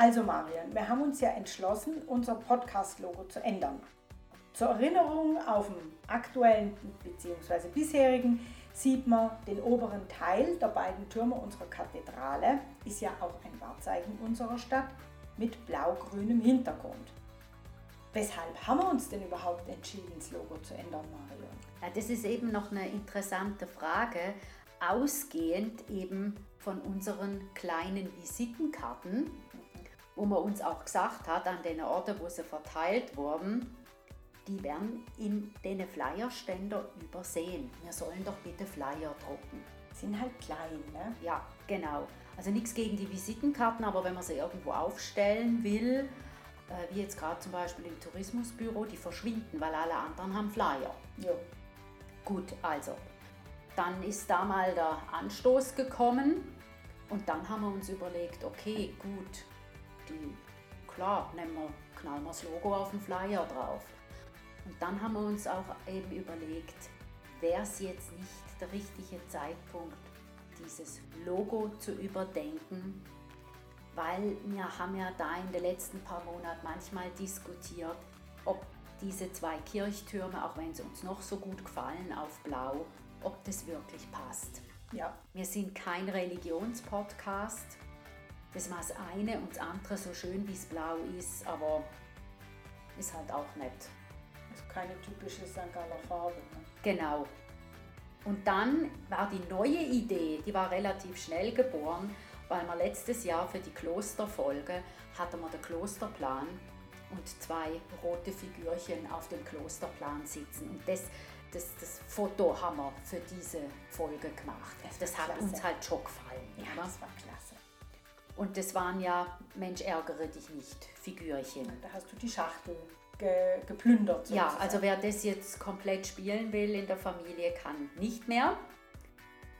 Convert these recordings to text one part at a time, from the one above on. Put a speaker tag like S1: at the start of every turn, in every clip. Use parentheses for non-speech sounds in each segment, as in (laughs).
S1: Also Marion, wir haben uns ja entschlossen, unser Podcast-Logo zu ändern. Zur Erinnerung auf dem aktuellen bzw. bisherigen sieht man den oberen Teil der beiden Türme unserer Kathedrale, ist ja auch ein Wahrzeichen unserer Stadt, mit blau-grünem Hintergrund. Weshalb haben wir uns denn überhaupt entschieden, das Logo zu ändern, Marion?
S2: Ja, das ist eben noch eine interessante Frage, ausgehend eben von unseren kleinen Visitenkarten, wo man uns auch gesagt hat, an den Orten, wo sie verteilt wurden, die werden in den Flyerständer übersehen. Wir sollen doch bitte Flyer drucken.
S1: Sind halt klein, ne?
S2: Ja, genau. Also nichts gegen die Visitenkarten, aber wenn man sie irgendwo aufstellen will, äh, wie jetzt gerade zum Beispiel im Tourismusbüro, die verschwinden, weil alle anderen haben Flyer.
S1: Ja.
S2: Gut, also, dann ist da mal der Anstoß gekommen und dann haben wir uns überlegt, okay, gut, die, klar, nehmen wir, knallen wir das Logo auf den Flyer drauf. Und dann haben wir uns auch eben überlegt, wäre es jetzt nicht der richtige Zeitpunkt, dieses Logo zu überdenken, weil wir haben ja da in den letzten paar Monaten manchmal diskutiert, ob diese zwei Kirchtürme, auch wenn sie uns noch so gut gefallen auf Blau, ob das wirklich passt.
S1: Ja.
S2: Wir sind kein Religionspodcast. Das war das eine und das andere so schön wie es blau ist, aber ist halt auch nett
S1: ist keine typische St. Galler Farbe. Ne?
S2: Genau. Und dann war die neue Idee, die war relativ schnell geboren, weil wir letztes Jahr für die Klosterfolge hatten wir den Klosterplan und zwei rote Figürchen auf dem Klosterplan sitzen. Und das, das, das Foto haben wir für diese Folge gemacht. Das, das hat klasse. uns halt schon gefallen.
S1: Ja, oder? das war klasse.
S2: Und das waren ja, Mensch, ärgere dich nicht, Figürchen.
S1: Da hast du die Schachtel ge, geplündert.
S2: Sozusagen. Ja, also wer das jetzt komplett spielen will in der Familie, kann nicht mehr,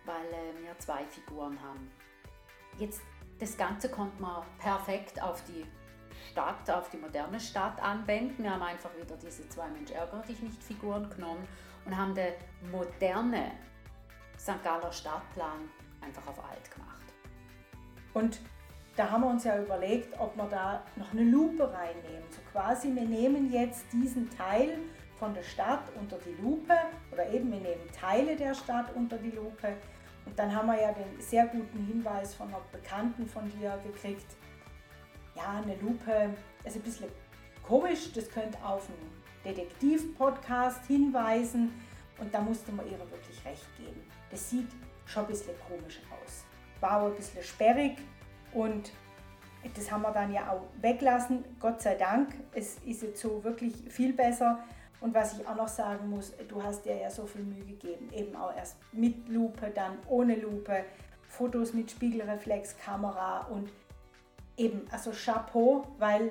S2: weil äh, wir zwei Figuren haben. Jetzt das Ganze konnte man perfekt auf die Stadt, auf die moderne Stadt anwenden. Wir haben einfach wieder diese zwei Mensch ärger dich nicht Figuren genommen und haben den moderne St. Galler Stadtplan einfach auf alt gemacht.
S1: Und da haben wir uns ja überlegt, ob wir da noch eine Lupe reinnehmen. So quasi, wir nehmen jetzt diesen Teil von der Stadt unter die Lupe oder eben wir nehmen Teile der Stadt unter die Lupe. Und dann haben wir ja den sehr guten Hinweis von einer Bekannten von dir gekriegt. Ja, eine Lupe ist ein bisschen komisch, das könnte auf einen Detektiv-Podcast hinweisen. Und da musste man ihr wirklich recht geben. Das sieht schon ein bisschen komisch aus. War auch ein bisschen sperrig, und das haben wir dann ja auch weglassen. Gott sei Dank. Es ist jetzt so wirklich viel besser. Und was ich auch noch sagen muss, du hast dir ja so viel Mühe gegeben. Eben auch erst mit Lupe, dann ohne Lupe, Fotos mit Spiegelreflexkamera und eben, also Chapeau, weil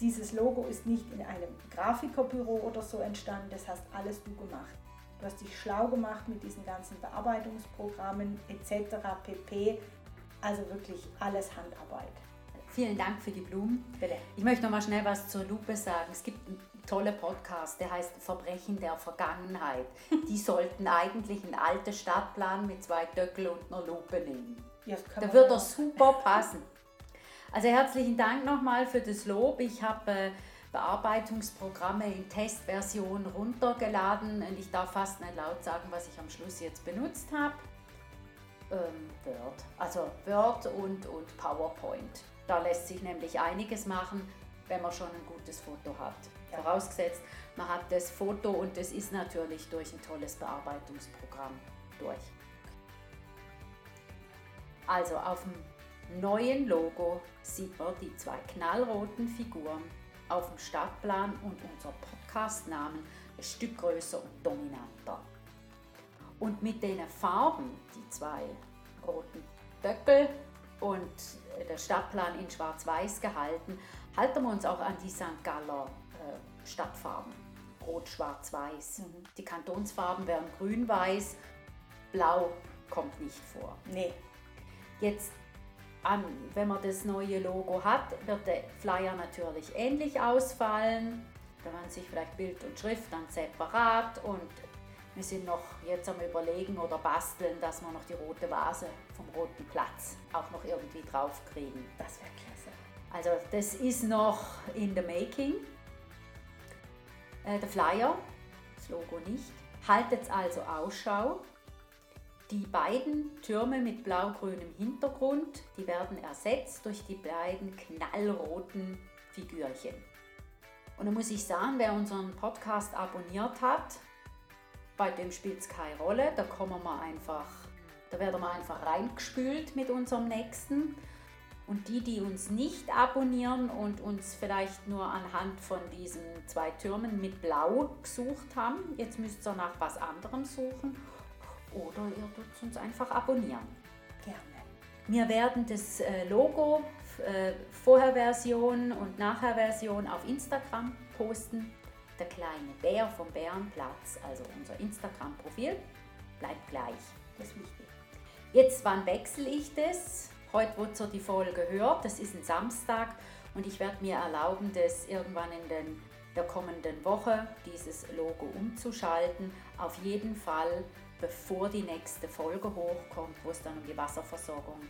S1: dieses Logo ist nicht in einem Grafikerbüro oder so entstanden, das hast alles du gemacht. Du hast dich schlau gemacht mit diesen ganzen Bearbeitungsprogrammen etc. pp. Also wirklich alles Handarbeit.
S2: Vielen Dank für die Blumen.
S1: Bitte.
S2: Ich möchte noch mal schnell was zur Lupe sagen. Es gibt einen tollen Podcast, der heißt Verbrechen der Vergangenheit. Die (laughs) sollten eigentlich einen alten Stadtplan mit zwei Döckel und einer Lupe nehmen.
S1: Ja,
S2: da wird er super passen. Also herzlichen Dank nochmal für das Lob. Ich habe äh, Bearbeitungsprogramme in Testversion runtergeladen und ich darf fast nicht laut sagen, was ich am Schluss jetzt benutzt habe ähm, Word. Also Word und, und PowerPoint. Da lässt sich nämlich einiges machen, wenn man schon ein gutes Foto hat. Ja. Vorausgesetzt, man hat das Foto und das ist natürlich durch ein tolles Bearbeitungsprogramm durch. Also auf dem neuen Logo sieht man die zwei knallroten Figuren auf dem Stadtplan und unser Podcastnamen ein Stück größer und dominanter. Und mit den Farben, die zwei roten Böckel und der Stadtplan in schwarz-weiß gehalten, halten wir uns auch an die St. Galler äh, Stadtfarben. Rot, schwarz, weiß. Mhm. Die Kantonsfarben wären grün, weiß, blau kommt nicht vor.
S1: Nee.
S2: Jetzt, an, wenn man das neue Logo hat, wird der Flyer natürlich ähnlich ausfallen. Da werden sich vielleicht Bild und Schrift dann separat und wir sind noch jetzt am Überlegen oder basteln, dass wir noch die rote Vase vom Roten Platz auch noch irgendwie draufkriegen.
S1: Das wäre klasse.
S2: Also das ist noch in the making. Äh, der Flyer, das Logo nicht. Haltet also Ausschau. Die beiden Türme mit blau-grünem Hintergrund, die werden ersetzt durch die beiden knallroten Figürchen. Und da muss ich sagen, wer unseren Podcast abonniert hat, bei dem spielt es keine Rolle. Da kommen wir einfach, da werden wir einfach reingespült mit unserem nächsten. Und die, die uns nicht abonnieren und uns vielleicht nur anhand von diesen zwei Türmen mit Blau gesucht haben, jetzt müsst ihr nach was anderem suchen oder ihr tut uns einfach abonnieren.
S1: Gerne.
S2: Wir werden das äh, Logo, äh, Vorherversion und Nachherversion auf Instagram posten. Der kleine Bär vom Bärenplatz, also unser Instagram-Profil, bleibt gleich. Das ist wichtig. Jetzt, wann wechsle ich das? Heute wird so die Folge gehört, das ist ein Samstag und ich werde mir erlauben, das irgendwann in den, der kommenden Woche, dieses Logo umzuschalten. Auf jeden Fall, bevor die nächste Folge hochkommt, wo es dann um die Wasserversorgung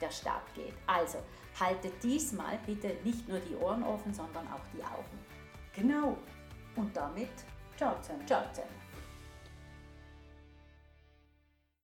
S2: der Stadt geht. Also haltet diesmal bitte nicht nur die Ohren offen, sondern auch die Augen.
S1: Genau.
S2: Und damit,
S1: Ciao zusammen.
S2: ciao zusammen.